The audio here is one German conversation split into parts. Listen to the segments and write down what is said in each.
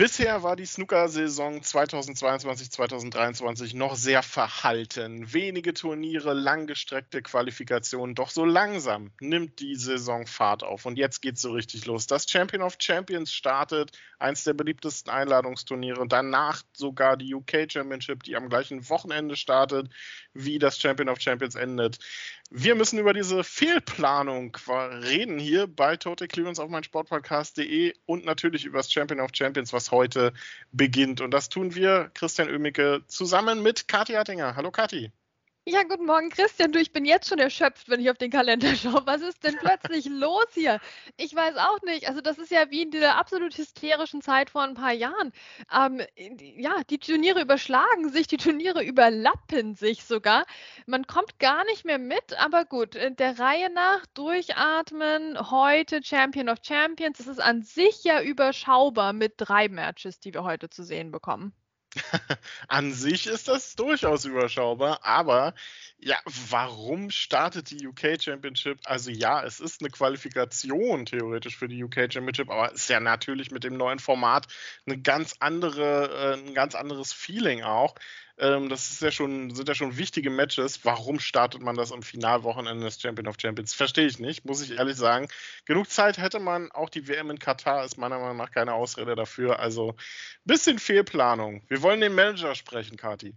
Bisher war die Snooker-Saison 2022-2023 noch sehr verhalten. Wenige Turniere, langgestreckte Qualifikationen, doch so langsam nimmt die Saison Fahrt auf. Und jetzt geht's so richtig los. Das Champion of Champions startet, eins der beliebtesten Einladungsturniere. Danach sogar die UK Championship, die am gleichen Wochenende startet, wie das Champion of Champions endet. Wir müssen über diese Fehlplanung reden hier bei Total Clearance auf meinsportpodcast.de und natürlich über das Champion of Champions, was heute beginnt. Und das tun wir, Christian Oemicke, zusammen mit Kathi Hattinger. Hallo Kathi. Ja, guten Morgen, Christian. Du, ich bin jetzt schon erschöpft, wenn ich auf den Kalender schaue. Was ist denn plötzlich los hier? Ich weiß auch nicht. Also, das ist ja wie in dieser absolut hysterischen Zeit vor ein paar Jahren. Ähm, ja, die Turniere überschlagen sich, die Turniere überlappen sich sogar. Man kommt gar nicht mehr mit, aber gut, der Reihe nach durchatmen. Heute Champion of Champions. Das ist an sich ja überschaubar mit drei Matches, die wir heute zu sehen bekommen. An sich ist das durchaus überschaubar, aber ja, warum startet die UK Championship? Also ja, es ist eine Qualifikation theoretisch für die UK Championship, aber es ist ja natürlich mit dem neuen Format eine ganz andere, äh, ein ganz anderes Feeling auch. Ähm, das ja schon, sind ja schon wichtige Matches. Warum startet man das am Finalwochenende des Champion of Champions? Verstehe ich nicht, muss ich ehrlich sagen. Genug Zeit hätte man. Auch die WM in Katar ist meiner Meinung nach keine Ausrede dafür. Also bisschen Fehlplanung. Wir wollen den Manager sprechen, Kati.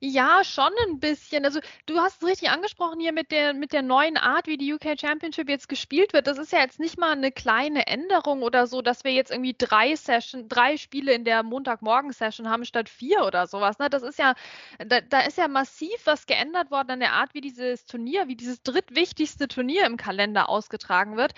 Ja, schon ein bisschen. Also, du hast es richtig angesprochen hier mit der mit der neuen Art, wie die UK Championship jetzt gespielt wird. Das ist ja jetzt nicht mal eine kleine Änderung oder so, dass wir jetzt irgendwie drei Session, drei Spiele in der Montagmorgen-Session haben statt vier oder sowas. Ne? Das ist ja, da, da ist ja massiv was geändert worden an der Art, wie dieses Turnier, wie dieses drittwichtigste Turnier im Kalender ausgetragen wird.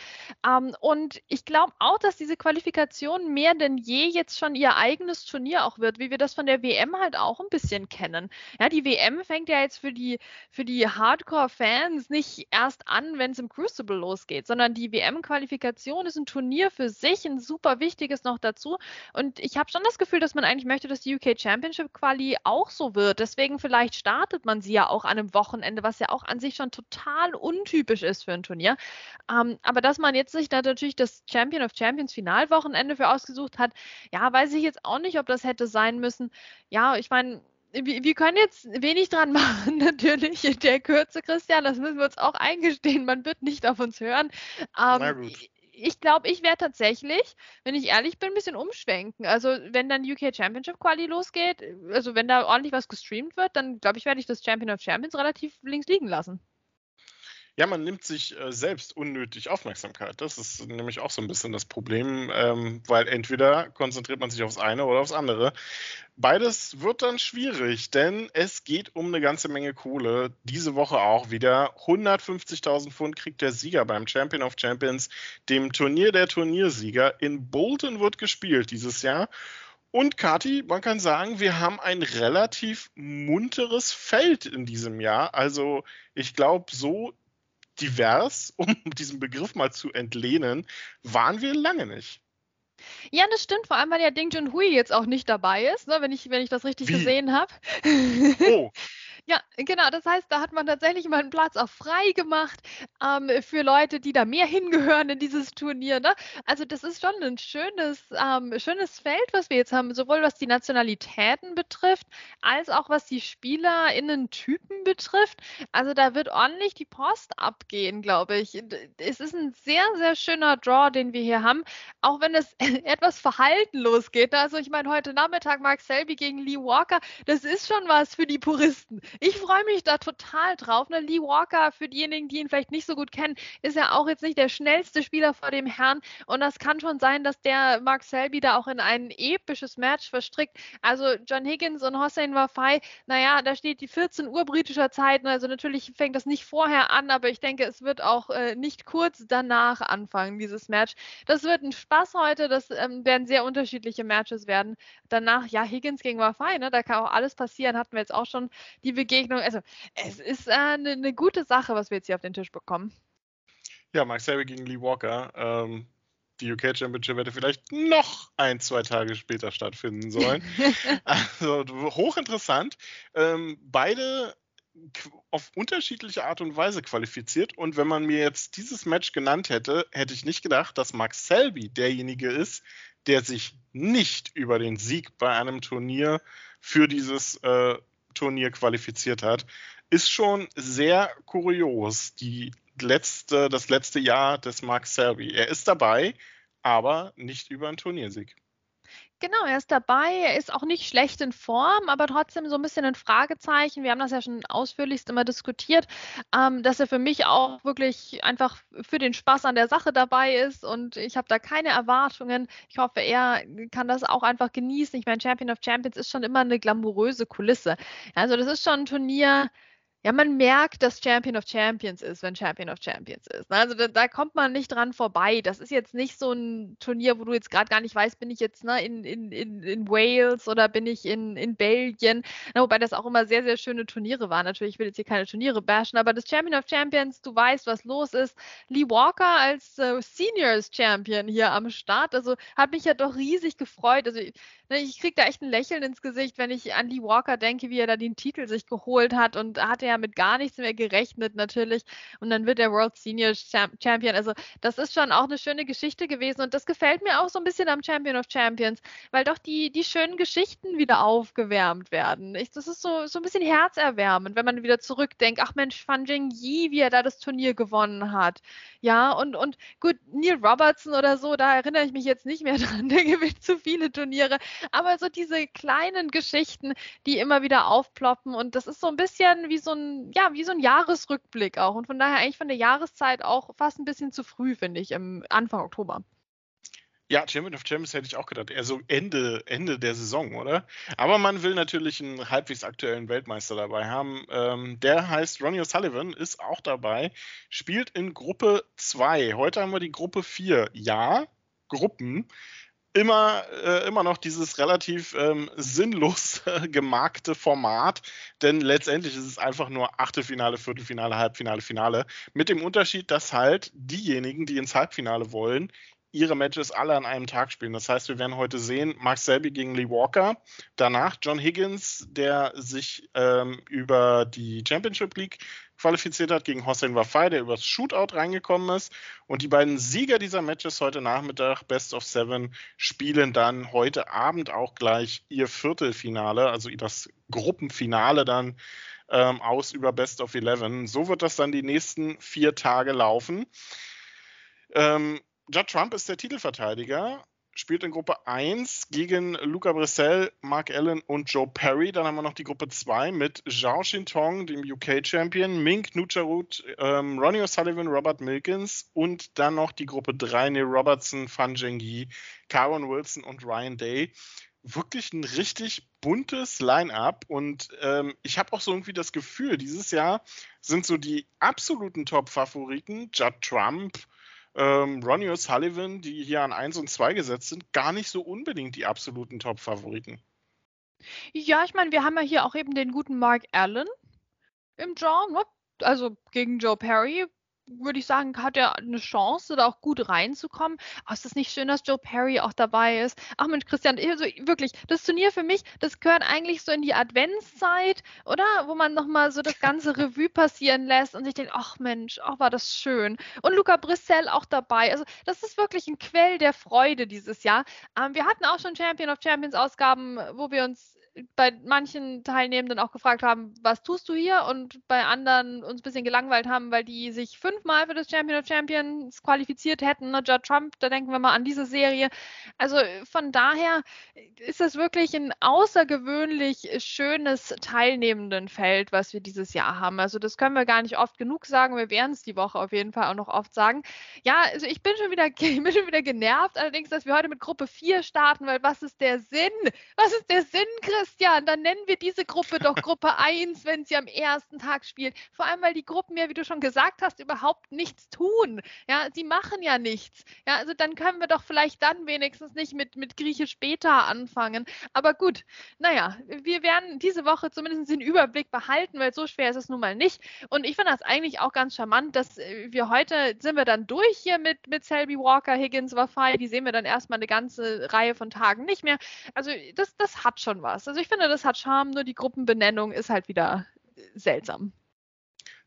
Ähm, und ich glaube auch, dass diese Qualifikation mehr denn je jetzt schon ihr eigenes Turnier auch wird, wie wir das von der WM halt auch ein bisschen kennen. Ja, die WM fängt ja jetzt für die, für die Hardcore-Fans nicht erst an, wenn es im Crucible losgeht, sondern die WM-Qualifikation ist ein Turnier für sich, ein super wichtiges noch dazu. Und ich habe schon das Gefühl, dass man eigentlich möchte, dass die UK Championship Quali auch so wird. Deswegen vielleicht startet man sie ja auch an einem Wochenende, was ja auch an sich schon total untypisch ist für ein Turnier. Ähm, aber dass man jetzt sich da natürlich das Champion of Champions Finalwochenende für ausgesucht hat, ja, weiß ich jetzt auch nicht, ob das hätte sein müssen. Ja, ich meine, wir, wir können jetzt wenig dran machen, natürlich, in der Kürze, Christian, das müssen wir uns auch eingestehen, man wird nicht auf uns hören. Ähm, ich glaube, ich werde tatsächlich, wenn ich ehrlich bin, ein bisschen umschwenken. Also, wenn dann UK Championship Quali losgeht, also wenn da ordentlich was gestreamt wird, dann glaube ich, werde ich das Champion of Champions relativ links liegen lassen. Ja, man nimmt sich äh, selbst unnötig Aufmerksamkeit. Das ist nämlich auch so ein bisschen das Problem, ähm, weil entweder konzentriert man sich aufs eine oder aufs andere. Beides wird dann schwierig, denn es geht um eine ganze Menge Kohle. Diese Woche auch wieder. 150.000 Pfund kriegt der Sieger beim Champion of Champions, dem Turnier der Turniersieger. In Bolton wird gespielt dieses Jahr. Und Kati, man kann sagen, wir haben ein relativ munteres Feld in diesem Jahr. Also ich glaube, so divers, um diesen Begriff mal zu entlehnen, waren wir lange nicht. Ja, das stimmt, vor allem weil ja Ding Junhui jetzt auch nicht dabei ist, ne, wenn, ich, wenn ich das richtig Wie? gesehen habe. Oh. Ja, genau. Das heißt, da hat man tatsächlich mal einen Platz auch frei gemacht ähm, für Leute, die da mehr hingehören in dieses Turnier. Ne? Also das ist schon ein schönes, ähm, schönes Feld, was wir jetzt haben, sowohl was die Nationalitäten betrifft, als auch was die SpielerInnen-Typen betrifft. Also da wird ordentlich die Post abgehen, glaube ich. Es ist ein sehr, sehr schöner Draw, den wir hier haben, auch wenn es etwas verhaltenlos geht. Also ich meine, heute Nachmittag Mark Selby gegen Lee Walker, das ist schon was für die Puristen. Ich freue mich da total drauf. Ne? Lee Walker, für diejenigen, die ihn vielleicht nicht so gut kennen, ist ja auch jetzt nicht der schnellste Spieler vor dem Herrn. Und das kann schon sein, dass der Mark Selby da auch in ein episches Match verstrickt. Also John Higgins und Hossein Wafai, naja, da steht die 14 Uhr britischer Zeit. Also natürlich fängt das nicht vorher an, aber ich denke, es wird auch äh, nicht kurz danach anfangen, dieses Match. Das wird ein Spaß heute. Das ähm, werden sehr unterschiedliche Matches werden. Danach, ja, Higgins gegen Wafai, ne? da kann auch alles passieren. Hatten wir jetzt auch schon die Begegnung Begegnung. Also es ist eine äh, ne gute Sache, was wir jetzt hier auf den Tisch bekommen. Ja, Mark Selby gegen Lee Walker. Ähm, die UK Championship hätte vielleicht noch ein, zwei Tage später stattfinden sollen. also hochinteressant. Ähm, beide auf unterschiedliche Art und Weise qualifiziert. Und wenn man mir jetzt dieses Match genannt hätte, hätte ich nicht gedacht, dass Max Selby derjenige ist, der sich nicht über den Sieg bei einem Turnier für dieses äh, Turnier qualifiziert hat. Ist schon sehr kurios, die letzte, das letzte Jahr des Max Selby. Er ist dabei, aber nicht über einen Turniersieg. Genau, er ist dabei. Er ist auch nicht schlecht in Form, aber trotzdem so ein bisschen ein Fragezeichen. Wir haben das ja schon ausführlichst immer diskutiert, ähm, dass er für mich auch wirklich einfach für den Spaß an der Sache dabei ist und ich habe da keine Erwartungen. Ich hoffe, er kann das auch einfach genießen. Ich meine, Champion of Champions ist schon immer eine glamouröse Kulisse. Also das ist schon ein Turnier, ja, man merkt, dass Champion of Champions ist, wenn Champion of Champions ist. Ne? Also da, da, kommt man nicht dran vorbei. Das ist jetzt nicht so ein Turnier, wo du jetzt gerade gar nicht weißt, bin ich jetzt ne, in, in, in, in Wales oder bin ich in, in Belgien. Na, wobei das auch immer sehr, sehr schöne Turniere waren. Natürlich, ich will jetzt hier keine Turniere bashen, aber das Champion of Champions, du weißt, was los ist. Lee Walker als äh, Seniors Champion hier am Start, also hat mich ja doch riesig gefreut. Also Ne, ich kriege da echt ein Lächeln ins Gesicht, wenn ich an Lee Walker denke, wie er da den Titel sich geholt hat und hat er ja mit gar nichts mehr gerechnet natürlich und dann wird er World Senior Champion. Also das ist schon auch eine schöne Geschichte gewesen und das gefällt mir auch so ein bisschen am Champion of Champions, weil doch die, die schönen Geschichten wieder aufgewärmt werden. Ich, das ist so, so ein bisschen herzerwärmend, wenn man wieder zurückdenkt, ach Mensch, Fan Yi, wie er da das Turnier gewonnen hat. Ja, und, und gut, Neil Robertson oder so, da erinnere ich mich jetzt nicht mehr dran, der gewinnt zu viele Turniere aber so diese kleinen Geschichten, die immer wieder aufploppen und das ist so ein bisschen wie so ein, ja, wie so ein Jahresrückblick auch und von daher eigentlich von der Jahreszeit auch fast ein bisschen zu früh, finde ich, im Anfang Oktober. Ja, Champion of Champions hätte ich auch gedacht. Eher so Ende, Ende der Saison, oder? Aber man will natürlich einen halbwegs aktuellen Weltmeister dabei haben. Ähm, der heißt Ronnie O'Sullivan, ist auch dabei, spielt in Gruppe 2. Heute haben wir die Gruppe 4. Ja, Gruppen immer, äh, immer noch dieses relativ ähm, sinnlos äh, gemarkte Format, denn letztendlich ist es einfach nur Achtelfinale, Viertelfinale, Halbfinale, Finale. Mit dem Unterschied, dass halt diejenigen, die ins Halbfinale wollen, ihre Matches alle an einem Tag spielen. Das heißt, wir werden heute sehen, Mark Selby gegen Lee Walker, danach John Higgins, der sich ähm, über die Championship League qualifiziert hat gegen Hossein Wafai, der übers Shootout reingekommen ist. Und die beiden Sieger dieser Matches heute Nachmittag, Best of Seven, spielen dann heute Abend auch gleich ihr Viertelfinale, also das Gruppenfinale dann ähm, aus über Best of Eleven. So wird das dann die nächsten vier Tage laufen. Ähm, Judd Trump ist der Titelverteidiger spielt in Gruppe 1 gegen Luca Brissell, Mark Allen und Joe Perry. Dann haben wir noch die Gruppe 2 mit Zhao Shintong, dem UK-Champion, Mink Nucharut, ähm, Ronnie O'Sullivan, Robert Milkins und dann noch die Gruppe 3, Neil Robertson, Fan Zhengyi, Karen Wilson und Ryan Day. Wirklich ein richtig buntes Line-up und ähm, ich habe auch so irgendwie das Gefühl, dieses Jahr sind so die absoluten Top-Favoriten, Judd Trump, ähm, Ronnie O'Sullivan, die hier an 1 und 2 gesetzt sind, gar nicht so unbedingt die absoluten Top-Favoriten. Ja, ich meine, wir haben ja hier auch eben den guten Mark Allen im Draw, ne? also gegen Joe Perry, würde ich sagen, hat er eine Chance, da auch gut reinzukommen. Aber ist das nicht schön, dass Joe Perry auch dabei ist? Ach Mensch, Christian, also wirklich, das Turnier für mich, das gehört eigentlich so in die Adventszeit, oder? Wo man nochmal so das ganze Revue passieren lässt und sich denkt, ach Mensch, ach war das schön. Und Luca Brissell auch dabei. Also das ist wirklich ein Quell der Freude dieses Jahr. Ähm, wir hatten auch schon Champion of Champions Ausgaben, wo wir uns bei manchen Teilnehmenden auch gefragt haben, was tust du hier? Und bei anderen uns ein bisschen gelangweilt haben, weil die sich fünfmal für das Champion of Champions qualifiziert hätten. Ne? Judd Trump, da denken wir mal an diese Serie. Also von daher ist es wirklich ein außergewöhnlich schönes Teilnehmendenfeld, was wir dieses Jahr haben. Also das können wir gar nicht oft genug sagen. Wir werden es die Woche auf jeden Fall auch noch oft sagen. Ja, also ich bin schon wieder, ich bin schon wieder genervt, allerdings, dass wir heute mit Gruppe 4 starten, weil was ist der Sinn? Was ist der Sinn, Chris? Christian, dann nennen wir diese Gruppe doch Gruppe 1, wenn sie am ersten Tag spielt. Vor allem, weil die Gruppen ja, wie du schon gesagt hast, überhaupt nichts tun. Ja, sie machen ja nichts. Ja, also dann können wir doch vielleicht dann wenigstens nicht mit, mit Griechisch Beta anfangen. Aber gut, naja, wir werden diese Woche zumindest den Überblick behalten, weil so schwer ist es nun mal nicht. Und ich finde das eigentlich auch ganz charmant, dass äh, wir heute sind wir dann durch hier mit, mit Selby Walker, Higgins, Wafai. Die sehen wir dann erstmal eine ganze Reihe von Tagen nicht mehr. Also das, das hat schon was. Also ich finde, das hat Charme, nur die Gruppenbenennung ist halt wieder seltsam.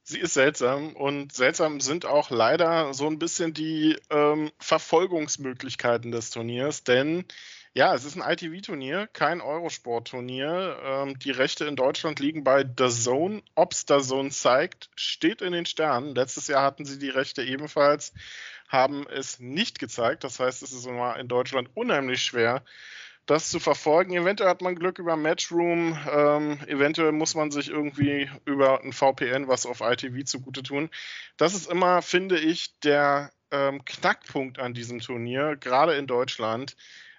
Sie ist seltsam und seltsam sind auch leider so ein bisschen die ähm, Verfolgungsmöglichkeiten des Turniers, denn ja, es ist ein ITV-Turnier, kein Eurosport-Turnier. Ähm, die Rechte in Deutschland liegen bei The Zone. Ob es The Zone zeigt, steht in den Sternen. Letztes Jahr hatten sie die Rechte ebenfalls, haben es nicht gezeigt. Das heißt, es ist in Deutschland unheimlich schwer, das zu verfolgen. Eventuell hat man Glück über Matchroom, ähm, eventuell muss man sich irgendwie über ein VPN was auf ITV zugute tun. Das ist immer, finde ich, der ähm, Knackpunkt an diesem Turnier, gerade in Deutschland.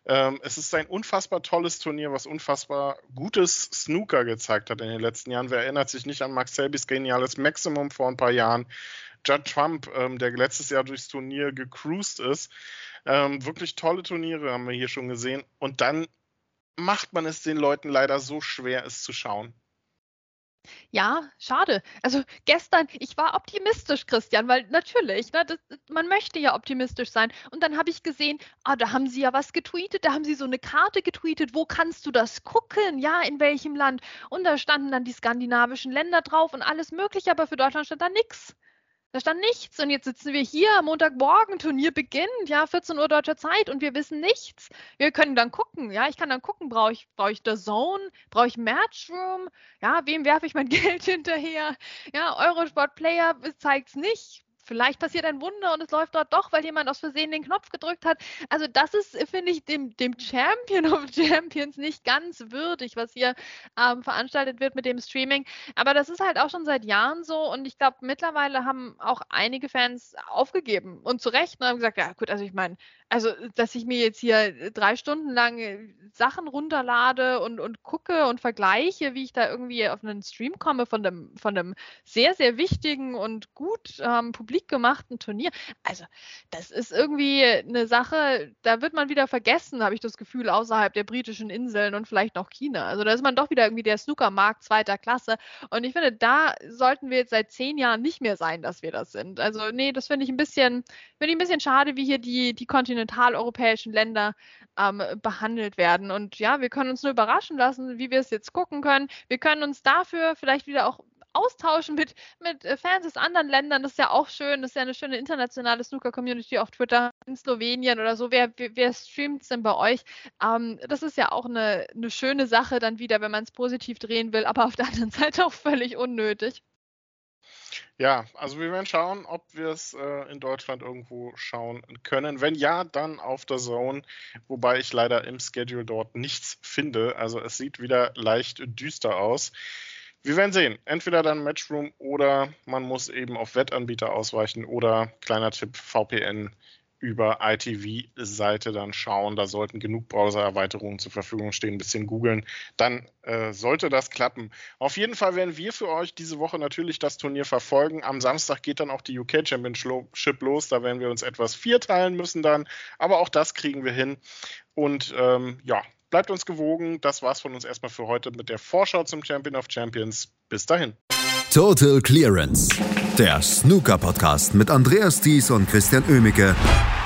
Ähm, es ist ein unfassbar tolles Turnier, was unfassbar gutes Snooker gezeigt hat in den letzten Jahren. Wer erinnert sich nicht an Max Selbys geniales Maximum vor ein paar Jahren? Judd Trump, ähm, der letztes Jahr durchs Turnier gecruised ist. Ähm, wirklich tolle Turniere haben wir hier schon gesehen. Und dann macht man es den Leuten leider so schwer, es zu schauen. Ja, schade. Also gestern, ich war optimistisch, Christian, weil natürlich, ne, das, man möchte ja optimistisch sein. Und dann habe ich gesehen, ah, da haben sie ja was getweetet, da haben sie so eine Karte getweetet, wo kannst du das gucken? Ja, in welchem Land? Und da standen dann die skandinavischen Länder drauf und alles mögliche, aber für Deutschland stand da nichts. Da stand nichts und jetzt sitzen wir hier, Montagmorgen, Turnier beginnt, ja, 14 Uhr deutscher Zeit und wir wissen nichts. Wir können dann gucken, ja, ich kann dann gucken, brauche ich, brauche ich The Zone, brauche ich Matchroom, ja, wem werfe ich mein Geld hinterher? Ja, Eurosport Player zeigt es nicht, vielleicht passiert ein Wunder und es läuft dort doch, weil jemand aus Versehen den Knopf gedrückt hat. Also das ist, finde ich, dem, dem Champion of Champions nicht ganz würdig, was hier ähm, veranstaltet wird mit dem Streaming. Aber das ist halt auch schon seit Jahren so und ich glaube, mittlerweile haben auch einige Fans aufgegeben und zu Recht und haben gesagt, ja gut, also ich meine, also dass ich mir jetzt hier drei Stunden lang äh, Sachen runterlade und, und gucke und vergleiche, wie ich da irgendwie auf einen Stream komme von einem, von einem sehr, sehr wichtigen und gut ähm, publik gemachten Turnier. Also, das ist irgendwie eine Sache, da wird man wieder vergessen, habe ich das Gefühl, außerhalb der britischen Inseln und vielleicht noch China. Also, da ist man doch wieder irgendwie der Snookermarkt zweiter Klasse. Und ich finde, da sollten wir jetzt seit zehn Jahren nicht mehr sein, dass wir das sind. Also, nee, das finde ich ein bisschen, finde ich ein bisschen schade, wie hier die, die kontinentaleuropäischen Länder ähm, behandelt werden. Und ja, wir können uns nur überraschen lassen, wie wir es jetzt gucken können. Wir können uns dafür vielleicht wieder auch austauschen mit, mit äh, Fans aus anderen Ländern. Das ist ja auch schön. Das ist ja eine schöne internationale Snooker-Community auf Twitter in Slowenien oder so. Wer, wer, streamt es denn bei euch? Ähm, das ist ja auch eine, eine schöne Sache dann wieder, wenn man es positiv drehen will, aber auf der anderen Seite auch völlig unnötig. Ja, also wir werden schauen, ob wir es äh, in Deutschland irgendwo schauen können. Wenn ja, dann auf der Zone, wobei ich leider im Schedule dort nichts finde. Also es sieht wieder leicht düster aus. Wir werden sehen. Entweder dann Matchroom oder man muss eben auf Wettanbieter ausweichen oder kleiner Tipp VPN über ITV-Seite dann schauen. Da sollten genug Browser-Erweiterungen zur Verfügung stehen. Ein bisschen googeln. Dann äh, sollte das klappen. Auf jeden Fall werden wir für euch diese Woche natürlich das Turnier verfolgen. Am Samstag geht dann auch die UK Championship los. Da werden wir uns etwas vierteilen müssen dann. Aber auch das kriegen wir hin. Und ähm, ja, Bleibt uns gewogen. Das war's von uns erstmal für heute mit der Vorschau zum Champion of Champions. Bis dahin. Total Clearance. Der Snooker Podcast mit Andreas Thies und Christian Ömicke